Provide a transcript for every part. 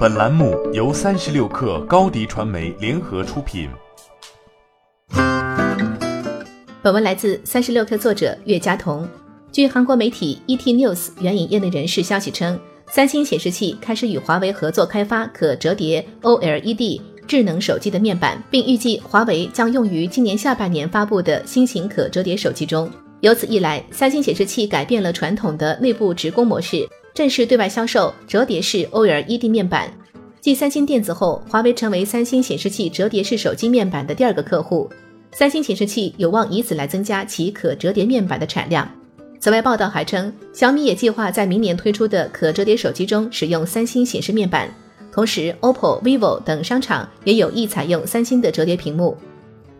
本栏目由三十六氪高低传媒联合出品。本文来自三十六氪作者岳佳彤。据韩国媒体 ET News 援引业内人士消息称，三星显示器开始与华为合作开发可折叠 OLED 智能手机的面板，并预计华为将用于今年下半年发布的新型可折叠手机中。由此一来，三星显示器改变了传统的内部直供模式。正式对外销售折叠式 OLED 面板，继三星电子后，华为成为三星显示器折叠式手机面板的第二个客户。三星显示器有望以此来增加其可折叠面板的产量。此外，报道还称，小米也计划在明年推出的可折叠手机中使用三星显示面板，同时，OPPO、vivo 等商厂也有意采用三星的折叠屏幕。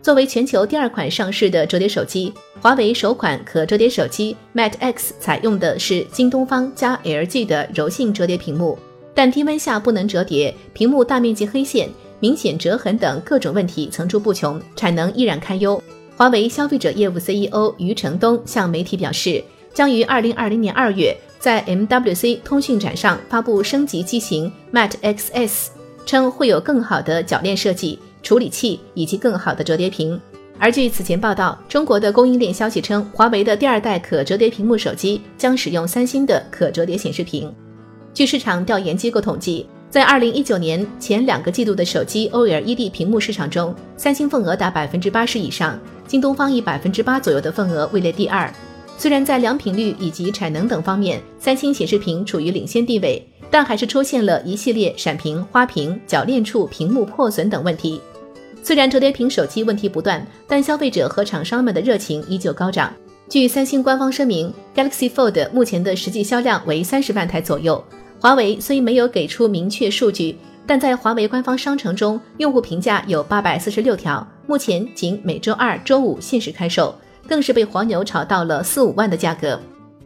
作为全球第二款上市的折叠手机，华为首款可折叠手机 Mate X 采用的是京东方加 LG 的柔性折叠屏幕，但低温下不能折叠，屏幕大面积黑线、明显折痕等各种问题层出不穷，产能依然堪忧。华为消费者业务 CEO 余承东向媒体表示，将于2020年2月在 MWC 通讯展上发布升级机型 Mate XS，称会有更好的铰链设计。处理器以及更好的折叠屏。而据此前报道，中国的供应链消息称，华为的第二代可折叠屏幕手机将使用三星的可折叠显示屏。据市场调研机构统计，在二零一九年前两个季度的手机 OLED 屏幕市场中，三星份额达百分之八十以上，京东方以百分之八左右的份额位列第二。虽然在良品率以及产能等方面，三星显示屏处于领先地位，但还是出现了一系列闪屏、花屏、铰链处屏幕破损等问题。虽然折叠屏手机问题不断，但消费者和厂商们的热情依旧高涨。据三星官方声明，Galaxy Fold 目前的实际销量为三十万台左右。华为虽没有给出明确数据，但在华为官方商城中，用户评价有八百四十六条，目前仅每周二、周五限时开售，更是被黄牛炒到了四五万的价格。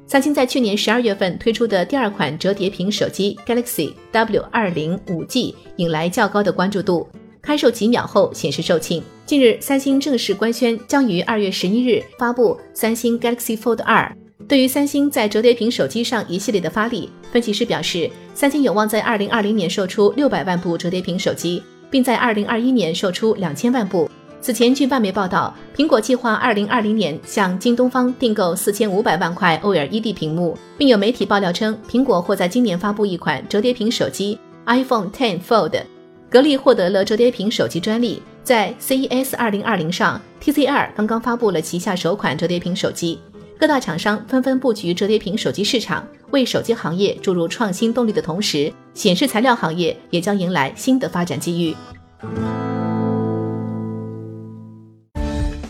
三星在去年十二月份推出的第二款折叠屏手机 Galaxy W 二零五 G 引来较高的关注度。开售几秒后显示售罄。近日，三星正式官宣将于二月十一日发布三星 Galaxy Fold 二。对于三星在折叠屏手机上一系列的发力，分析师表示，三星有望在二零二零年售出六百万部折叠屏手机，并在二零二一年售出两千万部。此前，据外媒报道，苹果计划二零二零年向京东方订购四千五百万块 OLED 屏幕，并有媒体爆料称，苹果或在今年发布一款折叠屏手机 iPhone 10 Fold。格力获得了折叠屏手机专利，在 CES 2020上，TCL 刚刚发布了旗下首款折叠屏手机。各大厂商纷纷布局折叠屏手机市场，为手机行业注入创新动力的同时，显示材料行业也将迎来新的发展机遇。